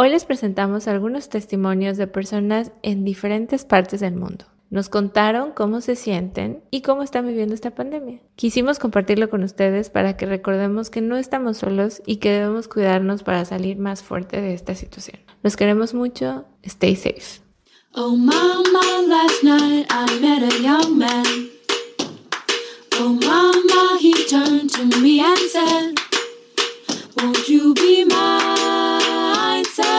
Hoy les presentamos algunos testimonios de personas en diferentes partes del mundo. Nos contaron cómo se sienten y cómo están viviendo esta pandemia. Quisimos compartirlo con ustedes para que recordemos que no estamos solos y que debemos cuidarnos para salir más fuerte de esta situación. Los queremos mucho. Stay safe. Oh mama, last night I met a young man. Oh mama, he turned to me and said, Won't you be mine?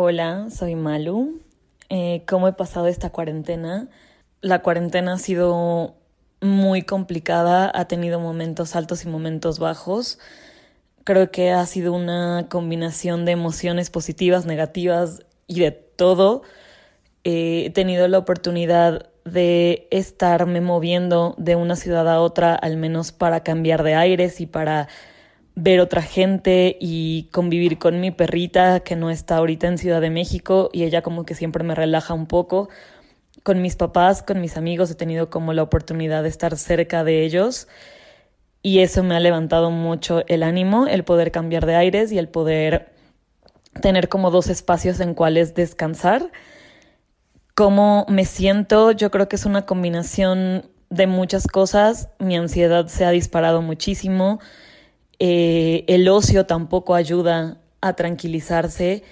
Hola, soy Malu. Eh, cómo he pasado esta cuarentena. La cuarentena ha sido muy complicada, ha tenido momentos altos y momentos bajos. Creo que ha sido una combinación de emociones positivas, negativas y de todo. Eh, he tenido la oportunidad de estarme moviendo de una ciudad a otra, al menos para cambiar de aires y para ver otra gente y convivir con mi perrita que no está ahorita en Ciudad de México y ella como que siempre me relaja un poco. Con mis papás, con mis amigos he tenido como la oportunidad de estar cerca de ellos y eso me ha levantado mucho el ánimo, el poder cambiar de aires y el poder tener como dos espacios en cuales descansar. Cómo me siento, yo creo que es una combinación de muchas cosas. Mi ansiedad se ha disparado muchísimo eh, el ocio tampoco ayuda a tranquilizarse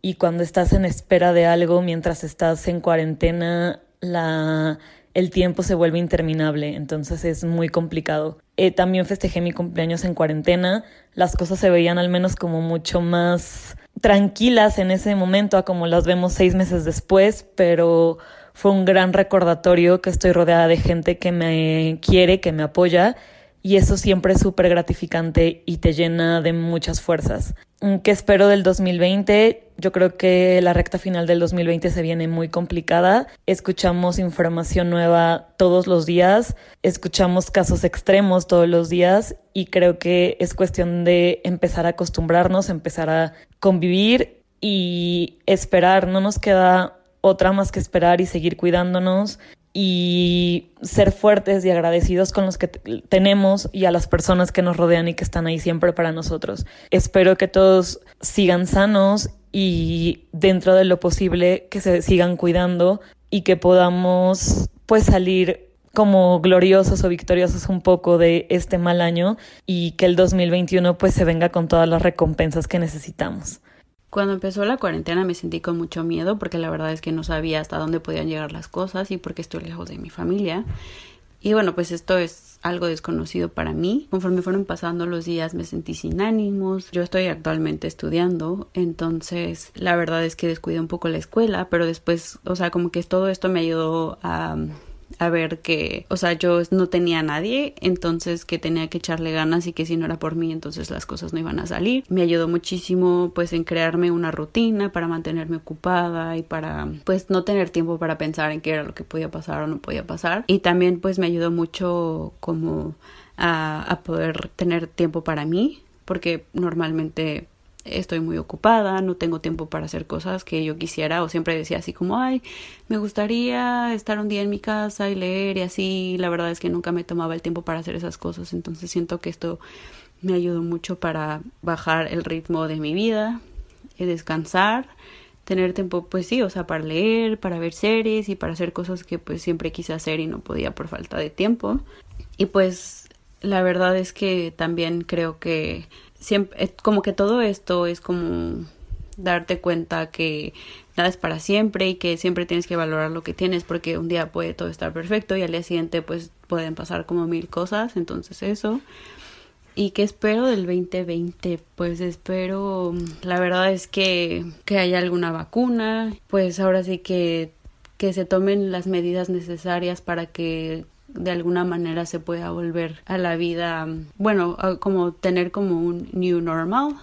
y cuando estás en espera de algo mientras estás en cuarentena, la, el tiempo se vuelve interminable, entonces es muy complicado. Eh, también festejé mi cumpleaños en cuarentena, las cosas se veían al menos como mucho más tranquilas en ese momento a como las vemos seis meses después, pero fue un gran recordatorio que estoy rodeada de gente que me quiere, que me apoya y eso siempre es súper gratificante y te llena de muchas fuerzas. ¿Qué espero del 2020? Yo creo que la recta final del 2020 se viene muy complicada. Escuchamos información nueva todos los días, escuchamos casos extremos todos los días y creo que es cuestión de empezar a acostumbrarnos, empezar a convivir y esperar. No nos queda otra más que esperar y seguir cuidándonos y ser fuertes y agradecidos con los que tenemos y a las personas que nos rodean y que están ahí siempre para nosotros. Espero que todos sigan sanos y dentro de lo posible que se sigan cuidando y que podamos pues salir como gloriosos o victoriosos un poco de este mal año y que el 2021 pues se venga con todas las recompensas que necesitamos. Cuando empezó la cuarentena me sentí con mucho miedo porque la verdad es que no sabía hasta dónde podían llegar las cosas y porque estoy lejos de mi familia. Y bueno, pues esto es algo desconocido para mí. Conforme fueron pasando los días me sentí sin ánimos. Yo estoy actualmente estudiando, entonces la verdad es que descuidé un poco la escuela, pero después, o sea, como que todo esto me ayudó a a ver que, o sea, yo no tenía a nadie, entonces que tenía que echarle ganas y que si no era por mí, entonces las cosas no iban a salir. Me ayudó muchísimo pues en crearme una rutina para mantenerme ocupada y para pues no tener tiempo para pensar en qué era lo que podía pasar o no podía pasar. Y también pues me ayudó mucho como a, a poder tener tiempo para mí, porque normalmente estoy muy ocupada, no tengo tiempo para hacer cosas que yo quisiera o siempre decía así como, ay, me gustaría estar un día en mi casa y leer y así, la verdad es que nunca me tomaba el tiempo para hacer esas cosas, entonces siento que esto me ayudó mucho para bajar el ritmo de mi vida, y descansar, tener tiempo pues sí, o sea, para leer, para ver series y para hacer cosas que pues siempre quise hacer y no podía por falta de tiempo. Y pues la verdad es que también creo que siempre, como que todo esto es como darte cuenta que nada es para siempre y que siempre tienes que valorar lo que tienes porque un día puede todo estar perfecto y al día siguiente pues pueden pasar como mil cosas, entonces eso. ¿Y qué espero del 2020? Pues espero, la verdad es que, que haya alguna vacuna, pues ahora sí que, que se tomen las medidas necesarias para que de alguna manera se pueda volver a la vida, bueno, como tener como un new normal,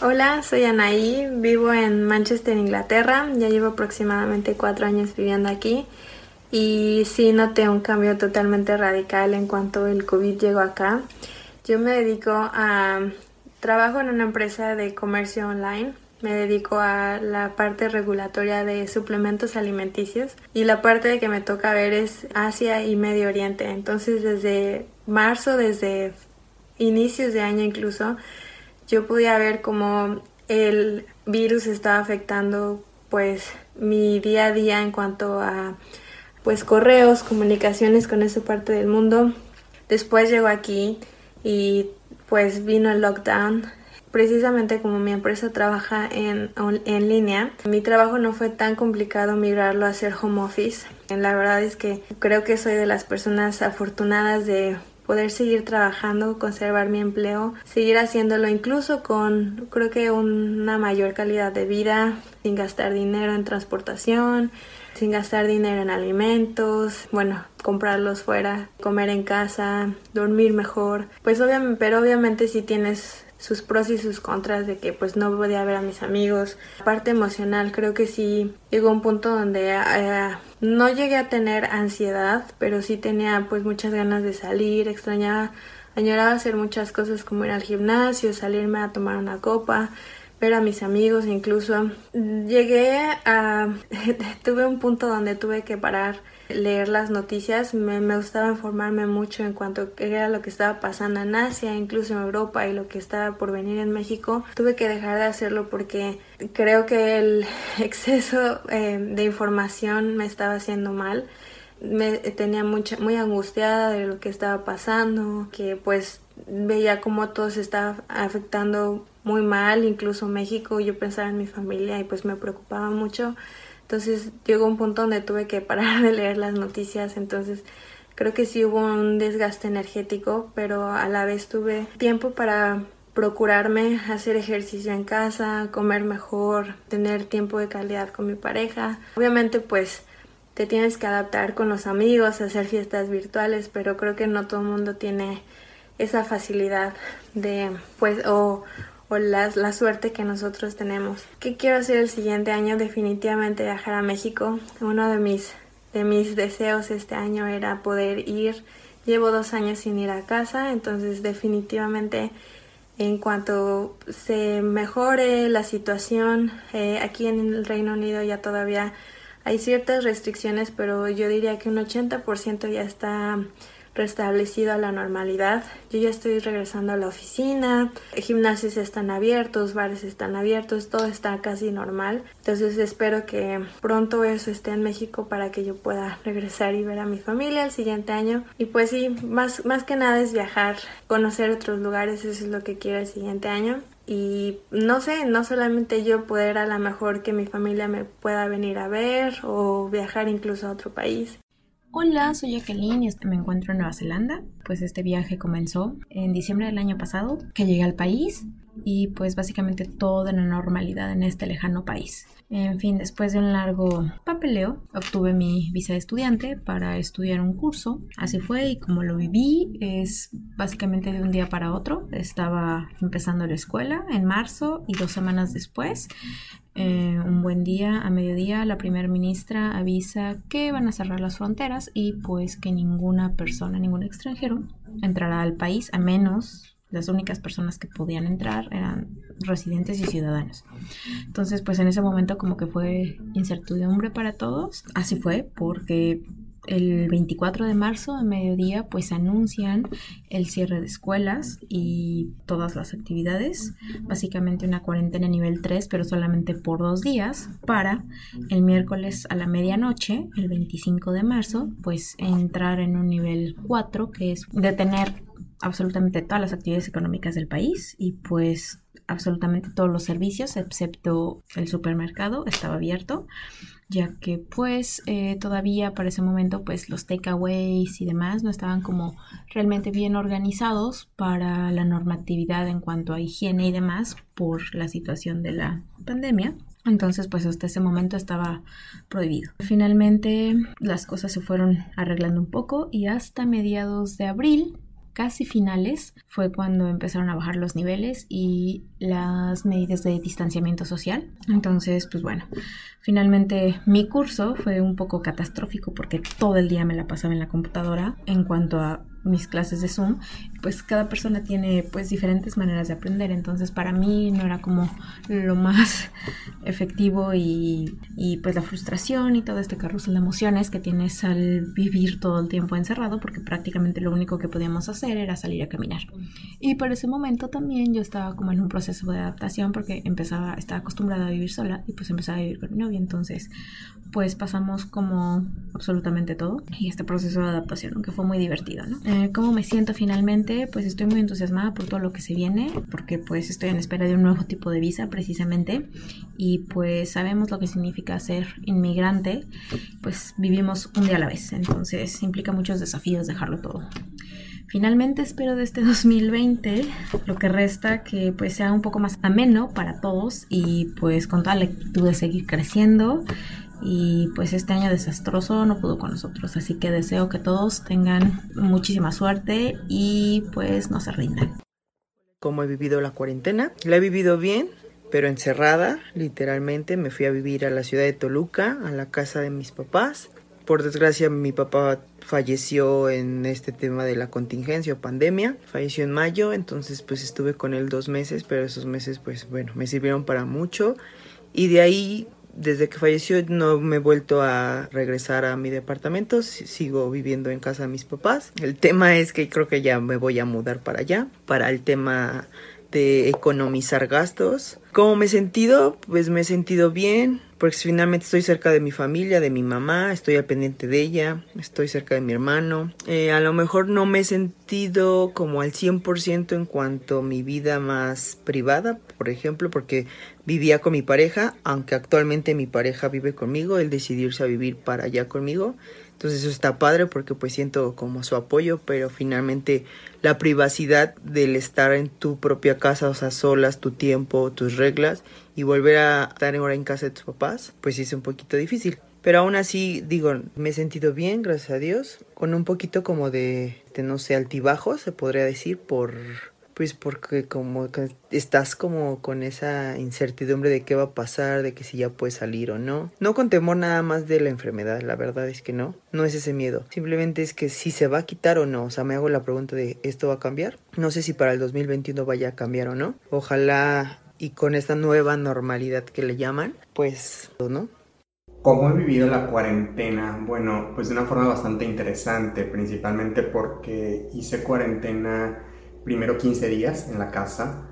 Hola, soy Anaí, vivo en Manchester, Inglaterra, ya llevo aproximadamente cuatro años viviendo aquí y sí noté un cambio totalmente radical en cuanto el COVID llegó acá. Yo me dedico a trabajo en una empresa de comercio online, me dedico a la parte regulatoria de suplementos alimenticios y la parte de que me toca ver es Asia y Medio Oriente. Entonces desde marzo, desde inicios de año incluso, yo podía ver cómo el virus estaba afectando pues mi día a día en cuanto a pues correos, comunicaciones con esa parte del mundo. Después llegó aquí y pues vino el lockdown. Precisamente como mi empresa trabaja en, en línea, mi trabajo no fue tan complicado migrarlo a hacer home office. La verdad es que creo que soy de las personas afortunadas de poder seguir trabajando, conservar mi empleo, seguir haciéndolo incluso con creo que una mayor calidad de vida, sin gastar dinero en transportación, sin gastar dinero en alimentos, bueno, comprarlos fuera, comer en casa, dormir mejor. Pues obviamente, pero obviamente si tienes sus pros y sus contras de que pues no podía ver a mis amigos. La parte emocional creo que sí llegó un punto donde eh, no llegué a tener ansiedad, pero sí tenía pues muchas ganas de salir, extrañaba, añoraba hacer muchas cosas como ir al gimnasio, salirme a tomar una copa, ver a mis amigos incluso. Llegué a... tuve un punto donde tuve que parar leer las noticias, me, me, gustaba informarme mucho en cuanto era lo que estaba pasando en Asia, incluso en Europa y lo que estaba por venir en México. Tuve que dejar de hacerlo porque creo que el exceso eh, de información me estaba haciendo mal. Me tenía mucha, muy angustiada de lo que estaba pasando, que pues veía cómo todo se estaba afectando muy mal, incluso México, yo pensaba en mi familia y pues me preocupaba mucho. Entonces llegó un punto donde tuve que parar de leer las noticias, entonces creo que sí hubo un desgaste energético, pero a la vez tuve tiempo para procurarme hacer ejercicio en casa, comer mejor, tener tiempo de calidad con mi pareja. Obviamente pues te tienes que adaptar con los amigos, hacer fiestas virtuales, pero creo que no todo el mundo tiene esa facilidad de pues o o la, la suerte que nosotros tenemos. ¿Qué quiero hacer el siguiente año? Definitivamente viajar a México. Uno de mis, de mis deseos este año era poder ir. Llevo dos años sin ir a casa, entonces definitivamente en cuanto se mejore la situación, eh, aquí en el Reino Unido ya todavía hay ciertas restricciones, pero yo diría que un 80% ya está restablecido a la normalidad. Yo ya estoy regresando a la oficina, gimnasios están abiertos, bares están abiertos, todo está casi normal. Entonces espero que pronto eso esté en México para que yo pueda regresar y ver a mi familia el siguiente año. Y pues sí, más, más que nada es viajar, conocer otros lugares, eso es lo que quiero el siguiente año y no sé, no solamente yo poder a lo mejor que mi familia me pueda venir a ver o viajar incluso a otro país. Hola, soy Jacqueline y me encuentro en Nueva Zelanda. Pues este viaje comenzó en diciembre del año pasado, que llegué al país y pues básicamente todo en la normalidad en este lejano país. En fin, después de un largo papeleo, obtuve mi visa de estudiante para estudiar un curso. Así fue y como lo viví, es básicamente de un día para otro. Estaba empezando la escuela en marzo y dos semanas después eh, un buen día, a mediodía, la primera ministra avisa que van a cerrar las fronteras y pues que ninguna persona, ningún extranjero entrará al país, a menos las únicas personas que podían entrar eran residentes y ciudadanos. Entonces, pues en ese momento como que fue incertidumbre para todos. Así fue porque el 24 de marzo a mediodía pues anuncian el cierre de escuelas y todas las actividades, básicamente una cuarentena nivel 3 pero solamente por dos días para el miércoles a la medianoche, el 25 de marzo, pues entrar en un nivel 4 que es detener absolutamente todas las actividades económicas del país y pues absolutamente todos los servicios excepto el supermercado estaba abierto ya que pues eh, todavía para ese momento pues los takeaways y demás no estaban como realmente bien organizados para la normatividad en cuanto a higiene y demás por la situación de la pandemia. Entonces, pues hasta ese momento estaba prohibido. Finalmente, las cosas se fueron arreglando un poco y hasta mediados de abril casi finales fue cuando empezaron a bajar los niveles y las medidas de distanciamiento social. Entonces, pues bueno, finalmente mi curso fue un poco catastrófico porque todo el día me la pasaba en la computadora. En cuanto a mis clases de Zoom, pues cada persona tiene pues diferentes maneras de aprender, entonces para mí no era como lo más efectivo y, y, pues la frustración y todo este carrusel de emociones que tienes al vivir todo el tiempo encerrado, porque prácticamente lo único que podíamos hacer era salir a caminar. Y por ese momento también yo estaba como en un proceso de adaptación porque empezaba, estaba acostumbrada a vivir sola y pues empezaba a vivir con mi novia, entonces pues pasamos como absolutamente todo y este proceso de adaptación, aunque fue muy divertido, ¿no? Eh, ¿Cómo me siento finalmente? Pues estoy muy entusiasmada por todo lo que se viene, porque pues estoy en espera de un nuevo tipo de visa precisamente y pues sabemos lo que significa ser inmigrante, pues vivimos un día a la vez, entonces implica muchos desafíos dejarlo todo. Finalmente espero de este 2020 lo que resta que pues sea un poco más ameno para todos y pues con toda la actitud de seguir creciendo y pues este año desastroso no pudo con nosotros, así que deseo que todos tengan muchísima suerte y pues no se rindan. ¿Cómo he vivido la cuarentena? La he vivido bien, pero encerrada, literalmente. Me fui a vivir a la ciudad de Toluca, a la casa de mis papás. Por desgracia, mi papá falleció en este tema de la contingencia o pandemia. Falleció en mayo, entonces pues estuve con él dos meses, pero esos meses pues bueno, me sirvieron para mucho. Y de ahí desde que falleció no me he vuelto a regresar a mi departamento, sigo viviendo en casa de mis papás. El tema es que creo que ya me voy a mudar para allá, para el tema de economizar gastos. ¿Cómo me he sentido? Pues me he sentido bien, porque finalmente estoy cerca de mi familia, de mi mamá, estoy al pendiente de ella, estoy cerca de mi hermano. Eh, a lo mejor no me he sentido como al 100% en cuanto a mi vida más privada, por ejemplo, porque vivía con mi pareja, aunque actualmente mi pareja vive conmigo, él decidió irse a vivir para allá conmigo. Entonces eso está padre porque pues siento como su apoyo, pero finalmente la privacidad del estar en tu propia casa, o sea, solas, tu tiempo, tus reglas y volver a estar ahora en casa de tus papás, pues sí es un poquito difícil. Pero aún así, digo, me he sentido bien, gracias a Dios, con un poquito como de, de no sé, altibajo, se podría decir, por pues porque como estás como con esa incertidumbre de qué va a pasar, de que si ya puedes salir o no. No con temor nada más de la enfermedad, la verdad es que no. No es ese miedo. Simplemente es que si se va a quitar o no. O sea, me hago la pregunta de ¿esto va a cambiar? No sé si para el 2021 vaya a cambiar o no. Ojalá y con esta nueva normalidad que le llaman, pues, ¿no? ¿Cómo he vivido la cuarentena? Bueno, pues de una forma bastante interesante, principalmente porque hice cuarentena primero 15 días en la casa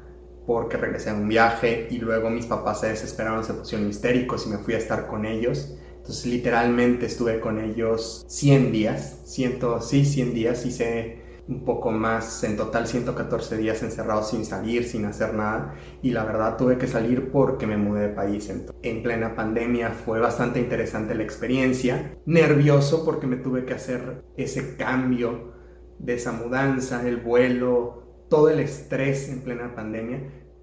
porque regresé a un viaje y luego mis papás se desesperaron, se pusieron histéricos y me fui a estar con ellos. Entonces literalmente estuve con ellos 100 días, ciento, sí, 100 días, hice un poco más, en total 114 días encerrados sin salir, sin hacer nada y la verdad tuve que salir porque me mudé de país. En plena pandemia fue bastante interesante la experiencia, nervioso porque me tuve que hacer ese cambio de esa mudanza, el vuelo, todo el estrés en plena pandemia,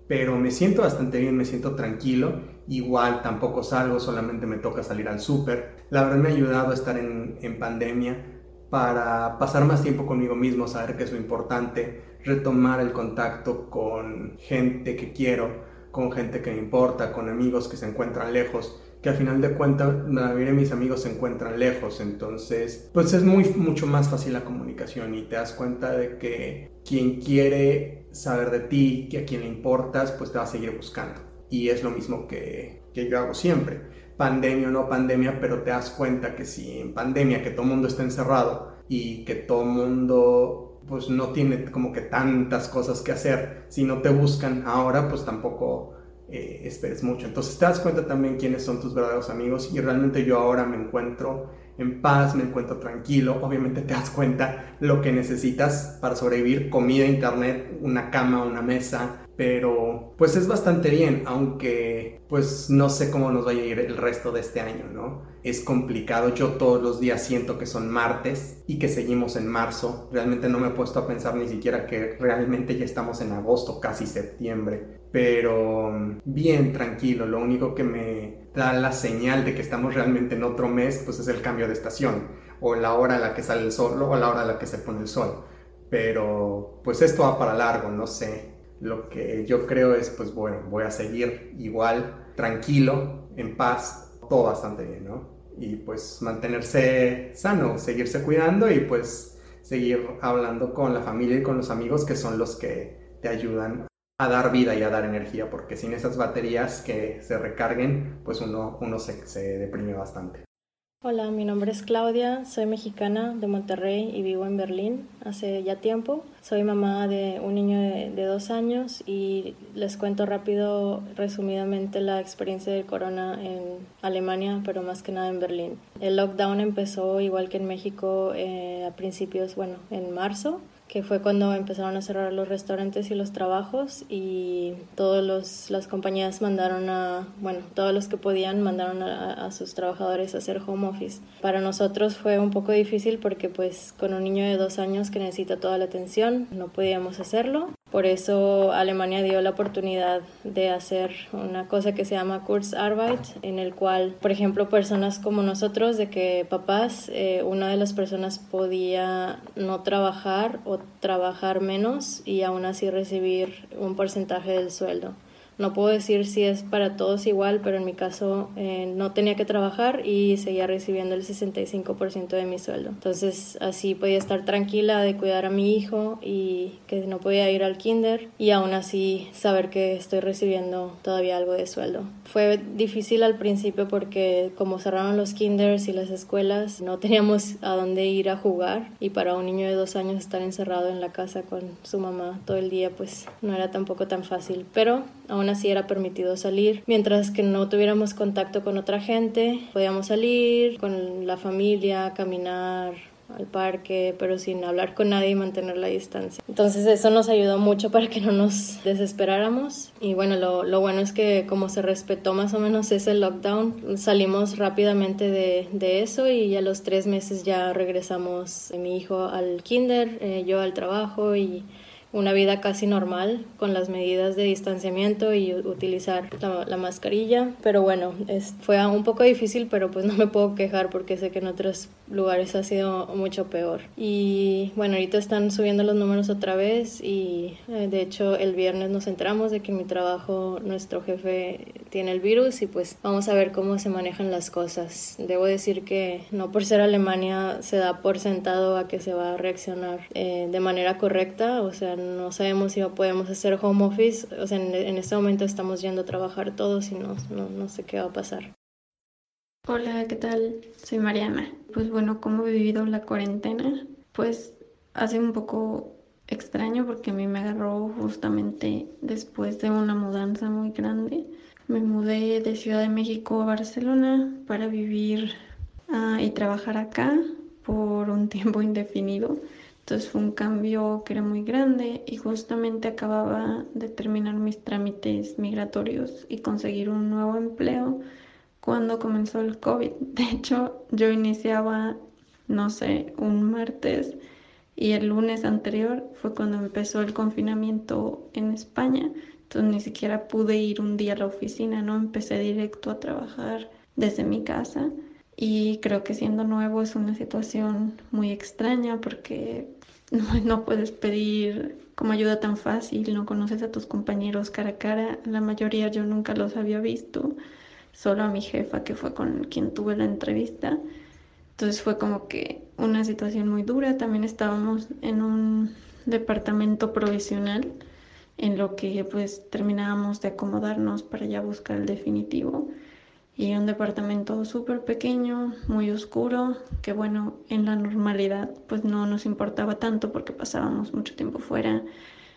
pero me siento bastante bien, me siento tranquilo. Igual tampoco salgo, solamente me toca salir al súper. La verdad me ha ayudado a estar en pandemia para pasar más tiempo conmigo mismo, saber que es lo importante, retomar el contacto con gente que quiero, con gente que me importa, con amigos que se encuentran lejos que al final de cuentas la mayoría mis amigos se encuentran lejos, entonces pues es muy mucho más fácil la comunicación y te das cuenta de que quien quiere saber de ti, que a quien le importas, pues te va a seguir buscando. Y es lo mismo que, que yo hago siempre, pandemia o no pandemia, pero te das cuenta que si en pandemia que todo el mundo está encerrado y que todo el mundo pues no tiene como que tantas cosas que hacer, si no te buscan ahora, pues tampoco eh, esperes mucho. Entonces te das cuenta también quiénes son tus verdaderos amigos y realmente yo ahora me encuentro en paz, me encuentro tranquilo. Obviamente te das cuenta lo que necesitas para sobrevivir, comida, internet, una cama, una mesa, pero pues es bastante bien, aunque pues no sé cómo nos vaya a ir el resto de este año, ¿no? Es complicado, yo todos los días siento que son martes y que seguimos en marzo, realmente no me he puesto a pensar ni siquiera que realmente ya estamos en agosto, casi septiembre, pero bien tranquilo, lo único que me da la señal de que estamos realmente en otro mes, pues es el cambio de estación, o la hora a la que sale el sol o la hora a la que se pone el sol. Pero pues esto va para largo, no sé. Lo que yo creo es, pues bueno, voy a seguir igual, tranquilo, en paz, todo bastante bien, ¿no? Y pues mantenerse sano, seguirse cuidando y pues seguir hablando con la familia y con los amigos que son los que te ayudan a dar vida y a dar energía, porque sin esas baterías que se recarguen, pues uno, uno se, se deprime bastante. Hola, mi nombre es Claudia, soy mexicana de Monterrey y vivo en Berlín hace ya tiempo. Soy mamá de un niño de, dos años y les cuento rápido, resumidamente, la experiencia del corona en Alemania, pero más que nada en Berlín. El lockdown empezó igual que en México eh, a principios, bueno, en marzo que fue cuando empezaron a cerrar los restaurantes y los trabajos y todas las compañías mandaron a, bueno, todos los que podían mandaron a, a, sus trabajadores a hacer home office. Para nosotros fue un poco difícil porque pues con un niño de dos años que necesita toda la atención no podíamos hacerlo por eso Alemania dio la oportunidad de hacer una cosa que se llama Kurzarbeit, en el cual, por ejemplo, personas como nosotros, de que papás, eh, una de las personas podía no trabajar o trabajar menos y aún así recibir un porcentaje del sueldo. No puedo decir si es para todos igual, pero en mi caso eh, no tenía que trabajar y seguía recibiendo el 65% de mi sueldo. Entonces así podía estar tranquila de cuidar a mi hijo y que no podía ir al kinder y aún así saber que estoy recibiendo todavía algo de sueldo. Fue difícil al principio porque como cerraron los kinders y las escuelas, no teníamos a dónde ir a jugar y para un niño de dos años estar encerrado en la casa con su mamá todo el día pues no era tampoco tan fácil. Pero aún así era permitido salir. Mientras que no tuviéramos contacto con otra gente, podíamos salir con la familia, caminar, al parque, pero sin hablar con nadie y mantener la distancia. Entonces eso nos ayudó mucho para que no nos desesperáramos y bueno, lo, lo bueno es que como se respetó más o menos ese lockdown, salimos rápidamente de, de eso y a los tres meses ya regresamos mi hijo al kinder, eh, yo al trabajo y una vida casi normal con las medidas de distanciamiento y utilizar la, mascarilla. Pero bueno, es, fue un poco difícil, pero pues no me puedo quejar porque sé que en otros lugares ha sido mucho peor. Y bueno, ahorita están subiendo los números otra vez y eh, de hecho el viernes nos enteramos de que en mi trabajo nuestro jefe tiene el virus y pues vamos a ver cómo se manejan las cosas. Debo decir que no por ser Alemania se da por sentado a que se va a reaccionar eh, de manera correcta, o sea, no sabemos si podemos hacer home office, o sea, en, este momento estamos yendo a trabajar todos y no, no, no sé qué va a pasar. Hola, ¿qué tal? Soy Mariana. Pues bueno, ¿cómo he vivido la cuarentena? Pues hace un poco extraño porque a mí me agarró justamente después de una mudanza muy grande. Me mudé de Ciudad de México a Barcelona para vivir ah, y trabajar acá por un tiempo indefinido. Entonces fue un cambio que era muy grande y justamente acababa de terminar mis trámites migratorios y conseguir un nuevo empleo cuando comenzó el COVID. De hecho, yo iniciaba, no sé, un martes y el lunes anterior fue cuando empezó el confinamiento en España. Entonces ni siquiera pude ir un día a la oficina, ¿no? Empecé directo a trabajar desde mi casa y creo que siendo nuevo es una situación muy extraña porque no, puedes pedir como ayuda tan fácil, no conoces a tus compañeros cara a cara, la mayoría yo nunca los había visto, solo a mi jefa que fue con quien tuve la entrevista. Entonces fue como que una situación muy dura, también estábamos en un departamento provisional en lo que pues terminábamos de acomodarnos para ya buscar el definitivo y un departamento súper pequeño, muy oscuro, que bueno, en la normalidad pues no nos importaba tanto porque pasábamos mucho tiempo fuera.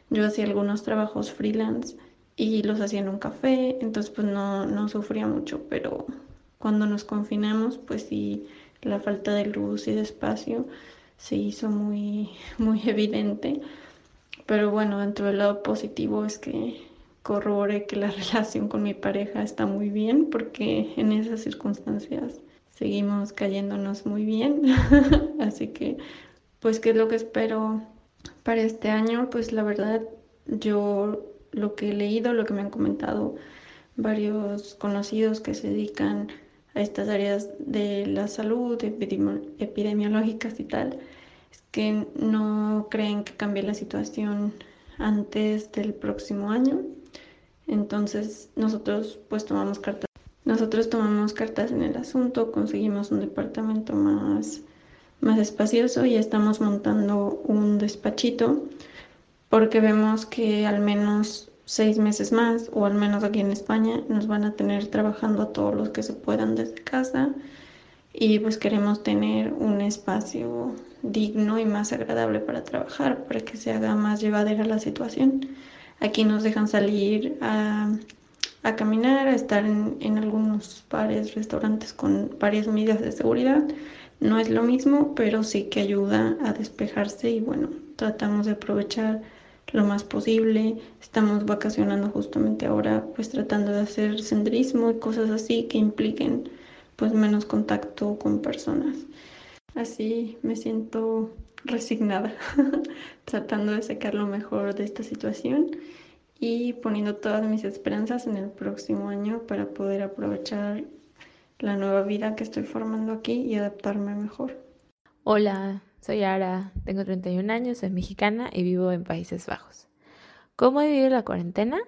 Yo hacía algunos trabajos freelance y los hacía en un café, entonces pues no, no sufría mucho, pero cuando nos confinamos pues sí, la falta de luz y de espacio se hizo muy, muy evidente. Pero bueno, dentro del lado positivo es que corroboré que la relación con mi pareja está muy bien porque en esas circunstancias seguimos cayéndonos muy bien. Así que, pues, ¿qué es lo que espero para este año? Pues la verdad, yo lo que he leído, lo que me han comentado varios conocidos que se dedican a estas áreas de la salud, epidemiológicas y tal, es que no creen que cambie la situación antes del próximo año. Entonces nosotros pues tomamos cartas. Nosotros tomamos cartas en el asunto, conseguimos un departamento más, más espacioso y estamos montando un despachito porque vemos que al menos seis meses más, o al menos aquí en España, nos van a tener trabajando a todos los que se puedan desde casa y pues queremos tener un espacio digno y más agradable para trabajar, para que se haga más llevadera la situación. Aquí nos dejan salir a, caminar, a estar en, en algunos bares, restaurantes con varias medidas de seguridad. No es lo mismo, pero sí que ayuda a despejarse y bueno, tratamos de aprovechar lo más posible. Estamos vacacionando justamente ahora, pues tratando de hacer senderismo y cosas así que impliquen pues menos contacto con personas. Así me siento resignada, tratando de sacar lo mejor de esta situación y poniendo todas mis esperanzas en el próximo año para poder aprovechar la nueva vida que estoy formando aquí y adaptarme mejor. Hola, soy Ara, tengo 31 años, soy mexicana y vivo en Países Bajos. ¿Cómo he vivido la cuarentena?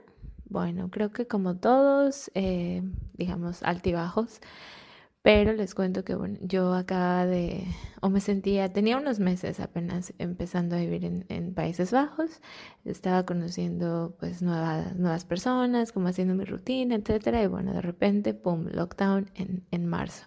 Bueno, creo que como todos, eh, digamos, altibajos, pero les cuento que bueno, yo acaba de, o me sentía, tenía unos meses apenas empezando a vivir en, Países Bajos, estaba conociendo pues nuevas, nuevas personas, como haciendo mi rutina, etcétera, y bueno, de repente, pum, lockdown en, en marzo.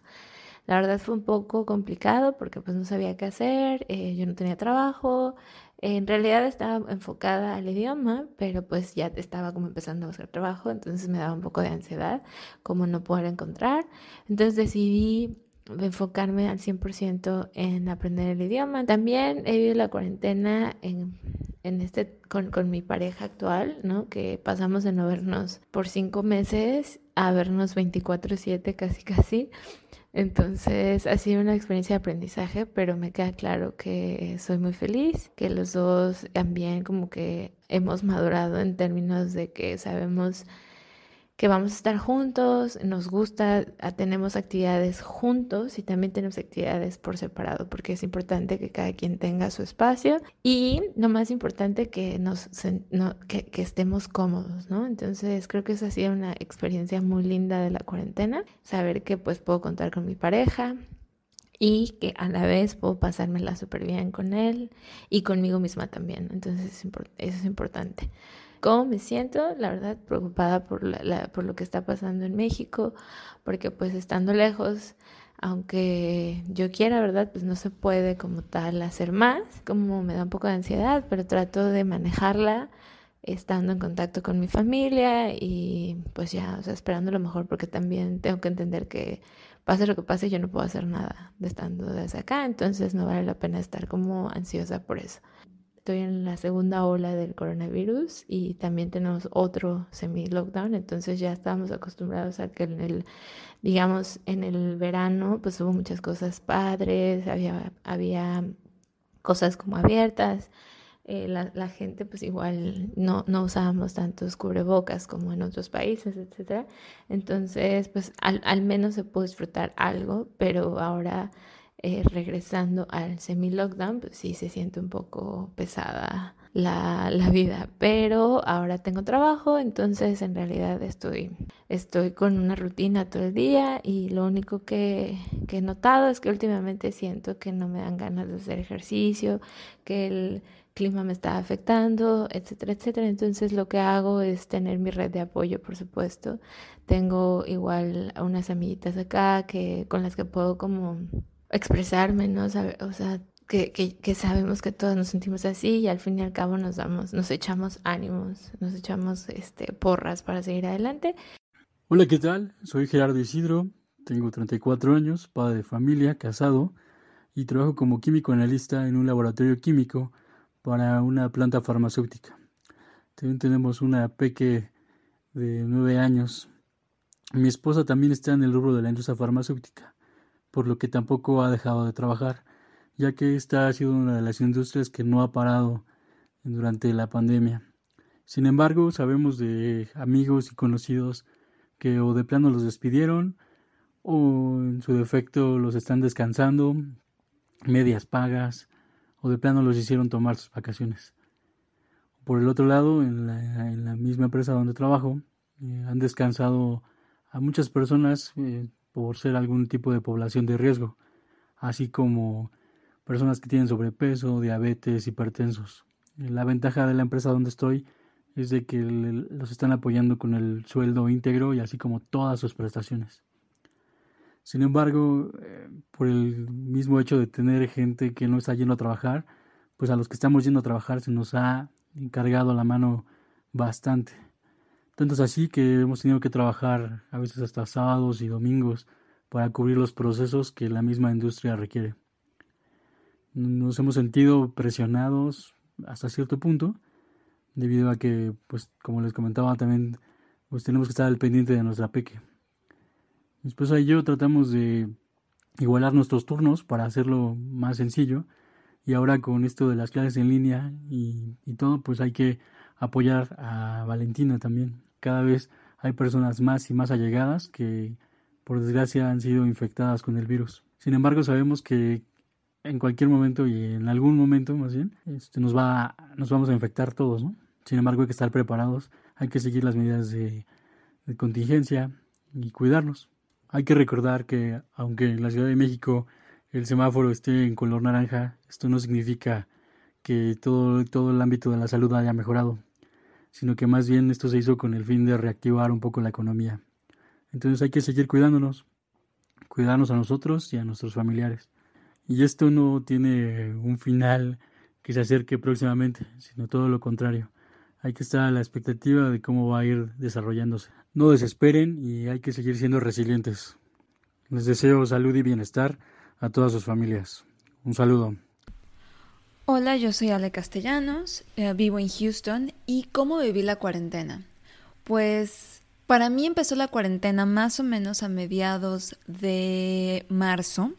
La verdad fue un poco complicado porque pues no sabía qué hacer, eh, yo no tenía trabajo, en realidad estaba enfocada al idioma, pero pues ya estaba como empezando a buscar trabajo, entonces me daba un poco de ansiedad como no poder encontrar. Entonces decidí enfocarme al 100% en aprender el idioma. También he vivido la cuarentena en, en este, con, con, mi pareja actual, ¿no? Que pasamos de no vernos por cinco meses a vernos 24/7 casi casi. Entonces ha sido una experiencia de aprendizaje, pero me queda claro que soy muy feliz, que los dos también como que hemos madurado en términos de que sabemos que vamos a estar juntos, nos gusta, ah, tenemos actividades juntos y también tenemos actividades por separado, porque es importante que cada quien tenga su espacio y lo más importante que nos que, que, estemos cómodos, ¿no? Entonces creo que esa ha sido una experiencia muy linda de la cuarentena, saber que pues puedo contar con mi pareja, y que a la vez puedo pasármela súper bien con él y conmigo misma también. Entonces eso es importante. ¿Cómo me siento? La verdad, preocupada por, la, por lo que está pasando en México, porque pues estando lejos, aunque yo quiera, ¿verdad? Pues no se puede como tal hacer más, como me da un poco de ansiedad, pero trato de manejarla estando en contacto con mi familia y pues ya, o sea, esperando lo mejor, porque también tengo que entender que pase lo que pase, yo no puedo hacer nada de estando desde acá, entonces no vale la pena estar como ansiosa por eso estoy en la segunda ola del coronavirus y también tenemos otro semi-lockdown, entonces ya estábamos acostumbrados a que en el, digamos, en el verano pues hubo muchas cosas padres, había, había cosas como abiertas, eh, la, gente pues igual no, no usábamos tantos cubrebocas como en otros países, etc. Entonces pues al, al menos se pudo disfrutar algo, pero ahora eh, regresando al semi-lockdown, pues sí se siente un poco pesada la, la, vida, pero ahora tengo trabajo, entonces en realidad estoy, estoy con una rutina todo el día y lo único que, que he notado es que últimamente siento que no me dan ganas de hacer ejercicio, que el clima me está afectando, etcétera, etcétera. Entonces lo que hago es tener mi red de apoyo, por supuesto. Tengo igual unas amiguitas acá que con las que puedo como expresarme, ¿no? O sea, que, que, sabemos que todos nos sentimos así y al fin y al cabo nos damos, nos echamos ánimos, nos echamos este, porras para seguir adelante. Hola, ¿qué tal? Soy Gerardo Isidro, tengo 34 años, padre de familia, casado y trabajo como químico analista en un laboratorio químico para una planta farmacéutica. También tenemos una peque de 9 años. Mi esposa también está en el rubro de la industria farmacéutica por lo que tampoco ha dejado de trabajar, ya que esta ha sido una de las industrias que no ha parado durante la pandemia. Sin embargo, sabemos de amigos y conocidos que o de plano los despidieron o en su defecto los están descansando, medias pagas o de plano los hicieron tomar sus vacaciones. Por el otro lado, en la, misma empresa donde trabajo, eh, han descansado a muchas personas eh, por ser algún tipo de población de riesgo, así como personas que tienen sobrepeso, diabetes, hipertensos. La ventaja de la empresa donde estoy es de que los están apoyando con el sueldo íntegro y así como todas sus prestaciones. Sin embargo, eh, por el mismo hecho de tener gente que no está yendo a trabajar, pues a los que estamos yendo a trabajar se nos ha encargado la mano bastante. Es así que hemos tenido que trabajar a veces hasta sábados y domingos para cubrir los procesos que la misma industria requiere. Nos hemos sentido presionados hasta cierto punto, debido a que, pues, como les comentaba también, pues tenemos que estar al pendiente de nuestra peque. Mi esposa y yo tratamos de igualar nuestros turnos para hacerlo más sencillo. Y ahora con esto de las clases en línea y, todo, pues hay que apoyar a Valentina también. Cada vez hay personas más y más allegadas que por desgracia han sido infectadas con el virus. Sin embargo, sabemos que en cualquier momento y en algún momento más bien, este, nos, va, nos vamos a infectar todos, ¿no? Sin embargo, hay que estar preparados, hay que seguir las medidas de contingencia y cuidarnos. Hay que recordar que aunque en la Ciudad de México el semáforo esté en color naranja, esto no significa que todo, todo el ámbito de la salud haya mejorado, sino que más bien esto se hizo con el fin de reactivar un poco la economía. Entonces hay que seguir cuidándonos, cuidarnos a nosotros y a nuestros familiares. Y esto no tiene un final que se acerque próximamente, sino todo lo contrario. Hay que estar a la expectativa de cómo va a ir desarrollándose. No desesperen y hay que seguir siendo resilientes. Les deseo salud y bienestar a todas sus familias. Un saludo. Hola, yo soy Ale Castellanos, eh, vivo en Houston y ¿cómo viví la cuarentena? Pues para mí empezó la cuarentena más o menos a mediados de marzo.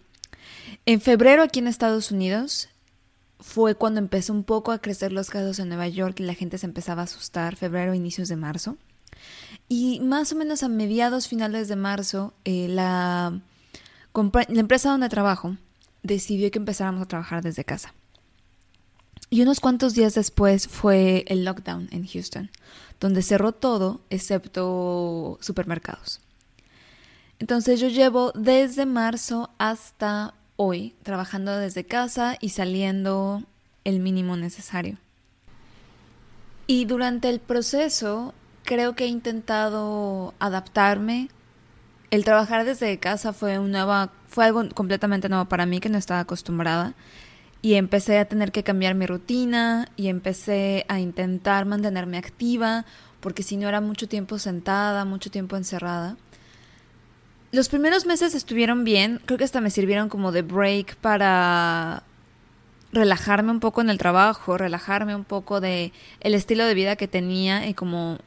En febrero aquí en Estados Unidos fue cuando empezó un poco a crecer los casos en Nueva York y la gente se empezaba a asustar, febrero, inicios de marzo. Y más o menos a mediados finales de marzo, eh, la, la empresa donde trabajo decidió que empezáramos a trabajar desde casa. Y unos cuantos días después fue el lockdown en Houston, donde cerró todo excepto supermercados. Entonces yo llevo desde marzo hasta hoy trabajando desde casa y saliendo el mínimo necesario. Y durante el proceso creo que he intentado adaptarme. El trabajar desde casa fue, fue algo completamente nuevo para mí que no estaba acostumbrada. Y empecé a tener que cambiar mi rutina y empecé a intentar mantenerme activa porque si no era mucho tiempo sentada, mucho tiempo encerrada. Los primeros meses estuvieron bien, creo que hasta me sirvieron como de break para relajarme un poco en el trabajo, relajarme un poco de el estilo de vida que tenía y como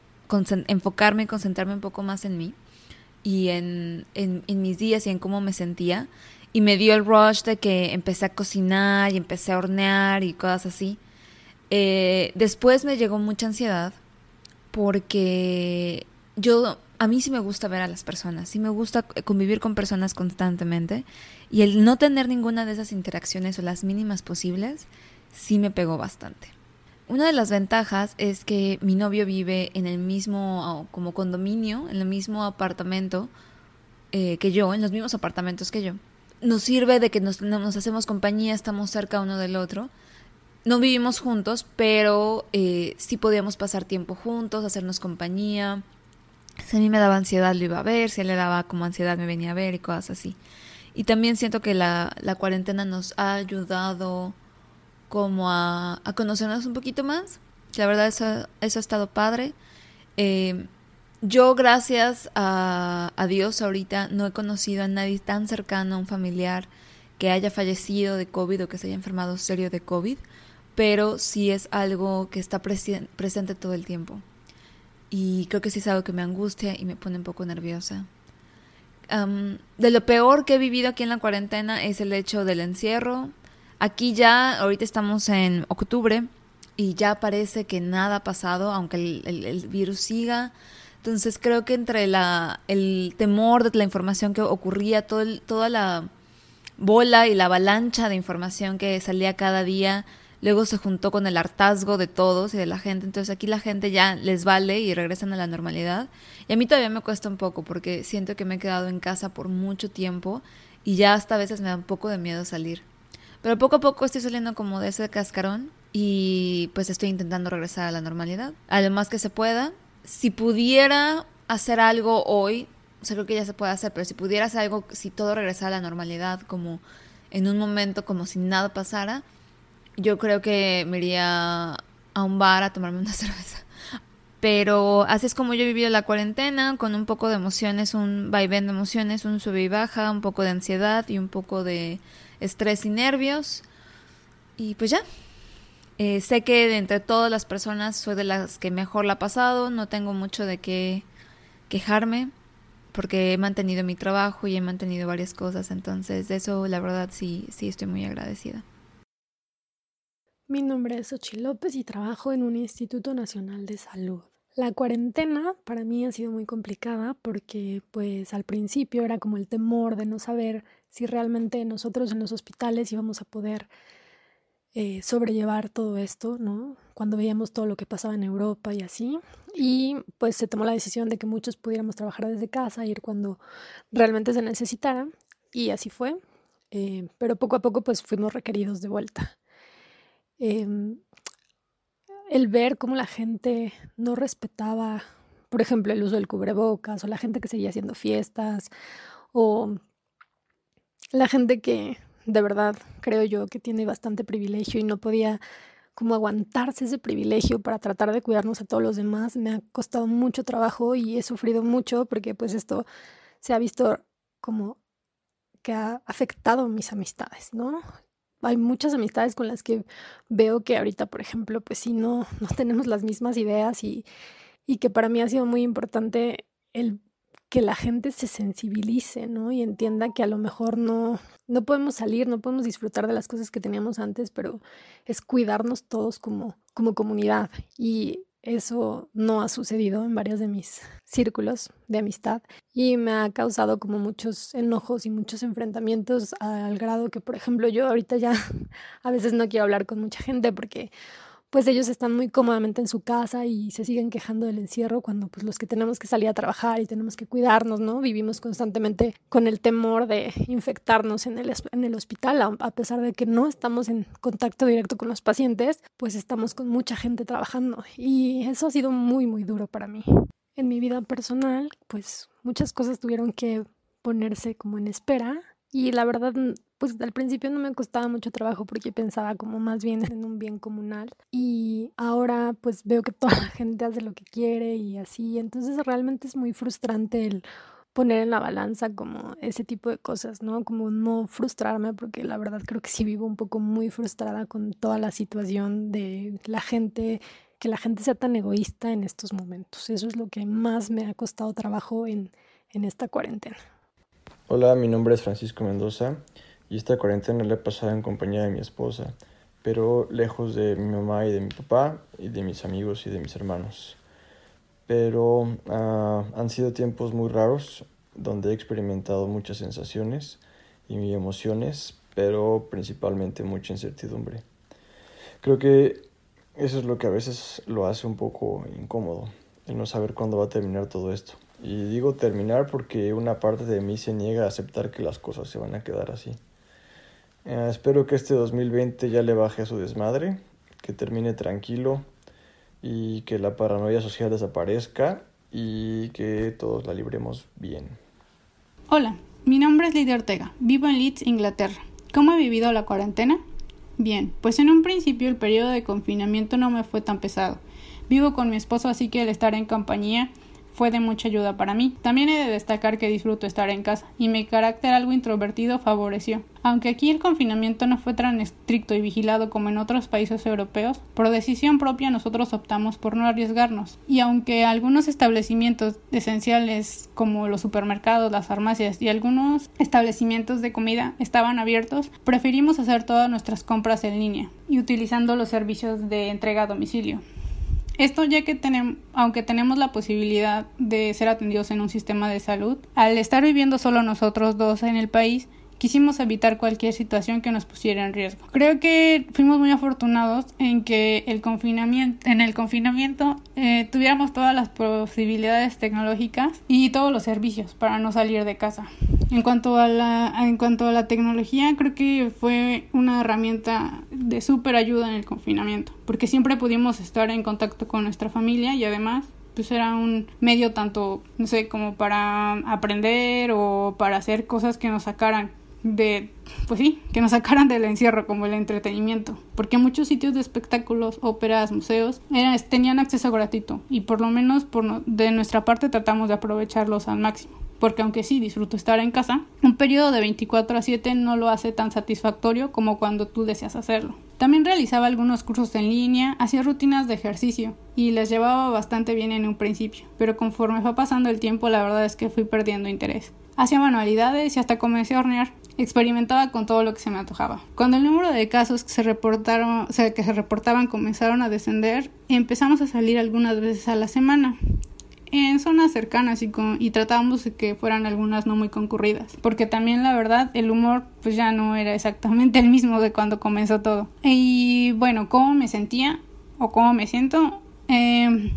enfocarme y concentrarme un poco más en mí y en, en, mis días y en cómo me sentía. Y me dio el rush de que empecé a cocinar y empecé a hornear y cosas así. Eh, después me llegó mucha ansiedad porque yo, a mí sí me gusta ver a las personas, sí me gusta convivir con personas constantemente y el no tener ninguna de esas interacciones o las mínimas posibles sí me pegó bastante. Una de las ventajas es que mi novio vive en el mismo como condominio, en el mismo apartamento eh, que yo, en los mismos apartamentos que yo. Nos sirve de que nos, hacemos compañía, estamos cerca uno del otro. No vivimos juntos, pero eh, sí podíamos pasar tiempo juntos, hacernos compañía. Si a mí me daba ansiedad lo iba a ver, si a él le daba como ansiedad me venía a ver y cosas así. Y también siento que la, la cuarentena nos ha ayudado como a, conocernos un poquito más. La verdad eso, eso ha estado padre. Eh, yo gracias a, Dios ahorita no he conocido a nadie tan cercano, a un familiar que haya fallecido de COVID o que se haya enfermado serio de COVID, pero sí es algo que está presente todo el tiempo. Y creo que sí es algo que me angustia y me pone un poco nerviosa. de lo peor que he vivido aquí en la cuarentena es el hecho del encierro, Aquí ya, ahorita estamos en octubre y ya parece que nada ha pasado, aunque el, virus siga. Entonces creo que entre la, el temor de la información que ocurría, toda la, bola y la avalancha de información que salía cada día luego se juntó con el hartazgo de todos y de la gente, entonces aquí la gente ya les vale y regresan a la normalidad. Y a mí todavía me cuesta un poco porque siento que me he quedado en casa por mucho tiempo y ya hasta a veces me da un poco de miedo salir. Pero poco a poco estoy saliendo como de ese cascarón y pues estoy intentando regresar a la normalidad, a lo más que se pueda. Si pudiera hacer algo hoy, o sea, creo que ya se puede hacer, pero si pudiera hacer algo, si todo regresara a la normalidad, como en un momento, como si nada pasara, yo creo que me iría a un bar a tomarme una cerveza. Pero así es como yo he vivido la cuarentena, con un poco de emociones, un vaivén de emociones, un sube y baja, un poco de ansiedad y un poco de estrés y nervios. Y pues ya. Eh, sé que de entre todas las personas soy de las que mejor la ha pasado, no tengo mucho de qué quejarme, porque he mantenido mi trabajo y he mantenido varias cosas, entonces de eso la verdad sí, sí estoy muy agradecida. Mi nombre es Ochi López y trabajo en un Instituto Nacional de Salud. La cuarentena para mí ha sido muy complicada porque pues al principio era como el temor de no saber si realmente nosotros en los hospitales íbamos a poder eh, sobrellevar todo esto, ¿no? Cuando veíamos todo lo que pasaba en Europa y así. Y pues se tomó la decisión de que muchos pudiéramos trabajar desde casa, ir cuando realmente se necesitara. Y así fue. Eh, pero poco a poco pues fuimos requeridos de vuelta. Em, el ver cómo la gente no respetaba, por ejemplo, el uso del cubrebocas, o la gente que seguía haciendo fiestas, o la gente que de verdad creo yo que tiene bastante privilegio y no podía como aguantarse ese privilegio para tratar de cuidarnos a todos los demás. Me ha costado mucho trabajo y he sufrido mucho porque pues esto se ha visto como que ha afectado mis amistades, ¿no? hay muchas amistades con las que veo que ahorita, por ejemplo, pues sí, no, no tenemos las mismas ideas y, y que para mí ha sido muy importante el que la gente se sensibilice, ¿no? Y entienda que a lo mejor no, no podemos salir, no podemos disfrutar de las cosas que teníamos antes, pero es cuidarnos todos como, como comunidad. Y eso no ha sucedido en varios de mis círculos de amistad y me ha causado como muchos enojos y muchos enfrentamientos al grado que, por ejemplo, yo ahorita ya a veces no quiero hablar con mucha gente porque pues ellos están muy cómodamente en su casa y se siguen quejando del encierro cuando pues los que tenemos que salir a trabajar y tenemos que cuidarnos, ¿no? Vivimos constantemente con el temor de infectarnos en el, en el hospital, a pesar de que no estamos en contacto directo con los pacientes, pues estamos con mucha gente trabajando y eso ha sido muy, muy duro para mí. En mi vida personal, pues muchas cosas tuvieron que ponerse como en espera y la verdad pues al principio no me costaba mucho trabajo porque pensaba como más bien en un bien comunal y ahora pues veo que toda la gente hace lo que quiere y así, entonces realmente es muy frustrante el poner en la balanza como ese tipo de cosas, ¿no? Como no frustrarme porque la verdad creo que sí vivo un poco muy frustrada con toda la situación de la gente, que la gente sea tan egoísta en estos momentos. Eso es lo que más me ha costado trabajo en, en esta cuarentena. Hola, mi nombre es Francisco Mendoza y esta cuarentena la he pasado en compañía de mi esposa, pero lejos de mi mamá y de mi papá y de mis amigos y de mis hermanos. Pero ah, han sido tiempos muy raros donde he experimentado muchas sensaciones y emociones, pero principalmente mucha incertidumbre. Creo que eso es lo que a veces lo hace un poco incómodo, el no saber cuándo va a terminar todo esto. Y digo terminar porque una parte de mí se niega a aceptar que las cosas se van a quedar así. Eh, espero que este 2020 ya le baje a su desmadre, que termine tranquilo y que la paranoia social desaparezca y que todos la libremos bien. Hola, mi nombre es Lidia Ortega, vivo en Leeds, Inglaterra. ¿Cómo he vivido la cuarentena? Bien, pues en un principio el periodo de confinamiento no me fue tan pesado. Vivo con mi esposo así que el estar en compañía fue de mucha ayuda para mí. También he de destacar que disfruto estar en casa y mi carácter algo introvertido favoreció. Aunque aquí el confinamiento no fue tan estricto y vigilado como en otros países europeos, por decisión propia nosotros optamos por no arriesgarnos. Y aunque algunos establecimientos esenciales como los supermercados, las farmacias y algunos establecimientos de comida estaban abiertos, preferimos hacer todas nuestras compras en línea y utilizando los servicios de entrega a domicilio. Esto ya que tenemos, aunque tenemos la posibilidad de ser atendidos en un sistema de salud, al estar viviendo solo nosotros dos en el país quisimos evitar cualquier situación que nos pusiera en riesgo. Creo que fuimos muy afortunados en que el confinamiento, en el confinamiento eh, tuviéramos todas las posibilidades tecnológicas y todos los servicios para no salir de casa. En cuanto a la, en cuanto a la tecnología, creo que fue una herramienta de súper ayuda en el confinamiento, porque siempre pudimos estar en contacto con nuestra familia y además pues era un medio tanto, no sé, como para aprender o para hacer cosas que nos sacaran de, pues sí, que nos sacaran del encierro como el entretenimiento, porque muchos sitios de espectáculos, óperas, museos, tenían acceso gratuito y por lo menos por de nuestra parte tratamos de aprovecharlos al máximo. Porque aunque sí disfruto estar en casa, un periodo de 24 a 7 no lo hace tan satisfactorio como cuando tú deseas hacerlo. También realizaba algunos cursos en línea, hacía rutinas de ejercicio y les llevaba bastante bien en un principio, pero conforme fue pasando el tiempo la verdad es que fui perdiendo interés. Hacía manualidades y hasta comencé a hornear, experimentaba con todo lo que se me antojaba. Cuando el número de casos que se reportaron, o sea, que se reportaban comenzaron a descender, empezamos a salir algunas veces a la semana en zonas cercanas y, con, y tratábamos de que fueran algunas no muy concurridas. Porque también la verdad el humor pues ya no era exactamente el mismo de cuando comenzó todo. Y bueno cómo me sentía o cómo me siento eh,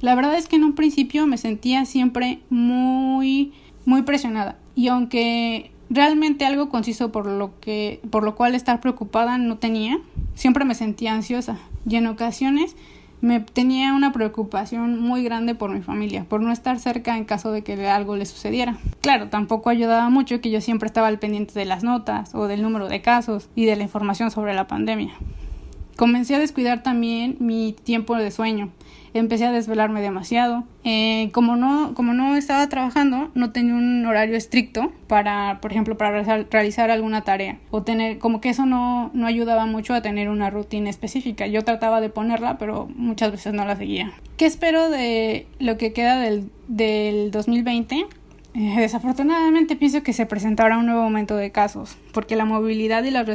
la verdad es que en un principio me sentía siempre muy muy presionada. Y aunque realmente algo conciso por lo que por lo cual estar preocupada no tenía siempre me sentía ansiosa. Y en ocasiones me tenía una preocupación muy grande por mi familia, por no estar cerca en caso de que algo le sucediera. Claro, tampoco ayudaba mucho que yo siempre estaba al pendiente de las notas o del número de casos y de la información sobre la pandemia. Comencé a descuidar también mi tiempo de sueño empecé a desvelarme demasiado. Eh, como, no, como no estaba trabajando, no tenía un horario estricto para, por ejemplo, para realizar, alguna tarea. O tener, como que eso no, no ayudaba mucho a tener una rutina específica. Yo trataba de ponerla, pero muchas veces no la seguía. ¿Qué espero de lo que queda del, del 2020? Eh, desafortunadamente pienso que se presentará un nuevo aumento de casos, porque la movilidad y las,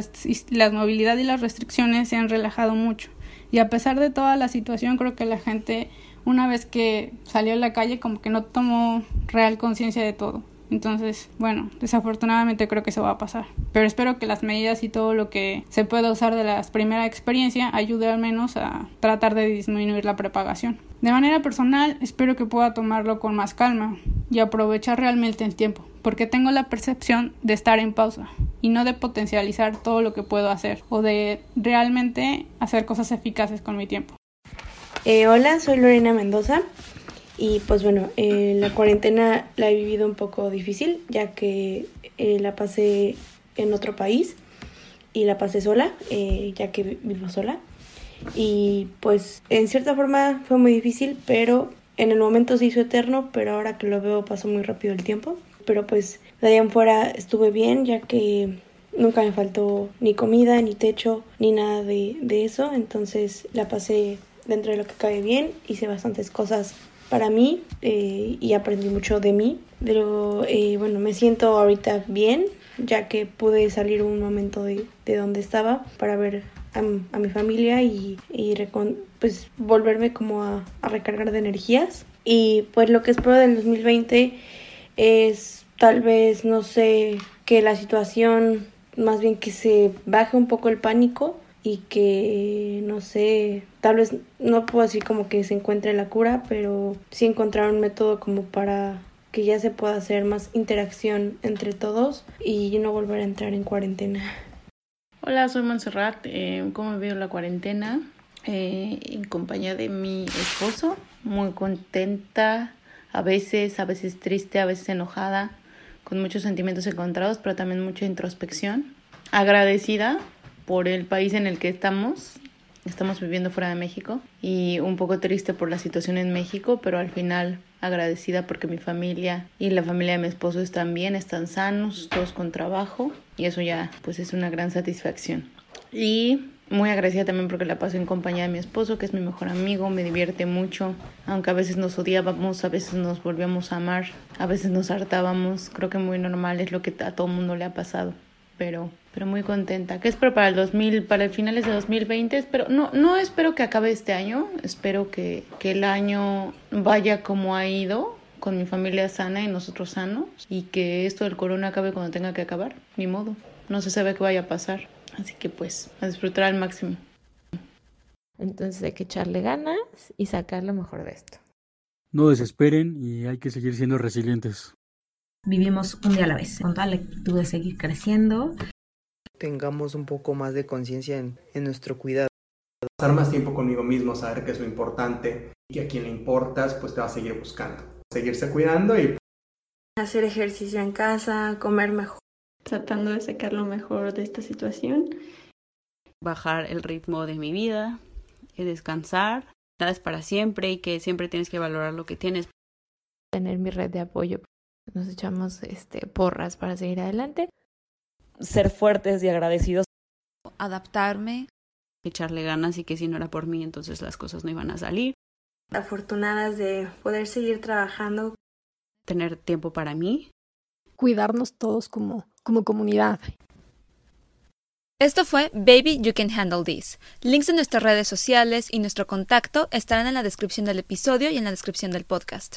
la movilidad y las restricciones se han relajado mucho. Y a pesar de toda la situación, creo que la gente, una vez que salió a la calle, como que no tomó real conciencia de todo. Entonces, bueno, desafortunadamente creo que eso va a pasar. Pero espero que las medidas y todo lo que se pueda usar de la primera experiencia ayude al menos a tratar de disminuir la propagación. De manera personal, espero que pueda tomarlo con más calma y aprovechar realmente el tiempo, porque tengo la percepción de estar en pausa y no de potencializar todo lo que puedo hacer o de realmente hacer cosas eficaces con mi tiempo. Eh, hola, soy Lorena Mendoza y pues bueno, eh, la cuarentena la he vivido un poco difícil ya que eh, la pasé en otro país y la pasé sola, ya que vivo sola. Y pues en cierta forma fue muy difícil, pero en el momento se hizo eterno, pero ahora que lo veo pasó muy rápido el tiempo. Pero pues de ahí en fuera estuve bien ya que nunca me faltó ni comida, ni techo, ni nada de, eso, entonces la pasé dentro de lo que cabe bien, hice bastantes cosas para mí eh, y aprendí mucho de mí, pero eh, bueno, me siento ahorita bien ya que pude salir un momento de, de donde estaba para ver a, mi familia y, y pues volverme como a, a recargar de energías y pues lo que espero del 2020 es tal vez, no sé, que la situación, más bien que se baje un poco el pánico y que, no sé, tal vez no puedo decir como que se encuentre la cura, pero sí encontrar un método como para que ya se pueda hacer más interacción entre todos y no volver a entrar en cuarentena. Hola, soy Montserrat. Eh, ¿Cómo veo la cuarentena? Eh, en compañía de mi esposo, muy contenta, a veces, a veces triste, a veces enojada con muchos sentimientos encontrados, pero también mucha introspección. Agradecida por el país en el que estamos. Estamos viviendo fuera de México y un poco triste por la situación en México, pero al final agradecida porque mi familia y la familia de mi esposo están bien, están sanos, todos con trabajo y eso ya pues es una gran satisfacción. Y muy agradecida también porque la paso en compañía de mi esposo, que es mi mejor amigo, me divierte mucho, aunque a veces nos odiábamos, a veces nos volvíamos a amar, a veces nos hartábamos, creo que muy normal, es lo que a todo mundo le ha pasado, pero pero muy contenta. ¿Qué espero para el 2000, para el finales de 2020? Espero, no, no espero que acabe este año, espero que, que el año vaya como ha ido, con mi familia sana y nosotros sanos y que esto del corona acabe cuando tenga que acabar, ni modo. No se sabe qué vaya a pasar, así que pues a disfrutar al máximo. Entonces hay que echarle ganas y sacar lo mejor de esto. No desesperen y hay que seguir siendo resilientes. Vivimos un día a la vez, con toda la actitud de seguir creciendo. Tengamos un poco más de conciencia en, en nuestro cuidado. Pasar más tiempo conmigo mismo, saber que es lo importante y que a quien le importas, pues te va a seguir buscando. Seguirse cuidando y hacer ejercicio en casa, comer mejor. Tratando de sacar lo mejor de esta situación. Bajar el ritmo de mi vida, y descansar. Nada es para siempre y que siempre tienes que valorar lo que tienes. Tener mi red de apoyo. Nos echamos este, porras para seguir adelante. Ser fuertes y agradecidos. Adaptarme. Echarle ganas y que si no era por mí, entonces las cosas no iban a salir. Afortunadas de poder seguir trabajando. Tener tiempo para mí. Cuidarnos todos como, como comunidad. Esto fue Baby You Can Handle This. Links de nuestras redes sociales y nuestro contacto estarán en la descripción del episodio y en la descripción del podcast.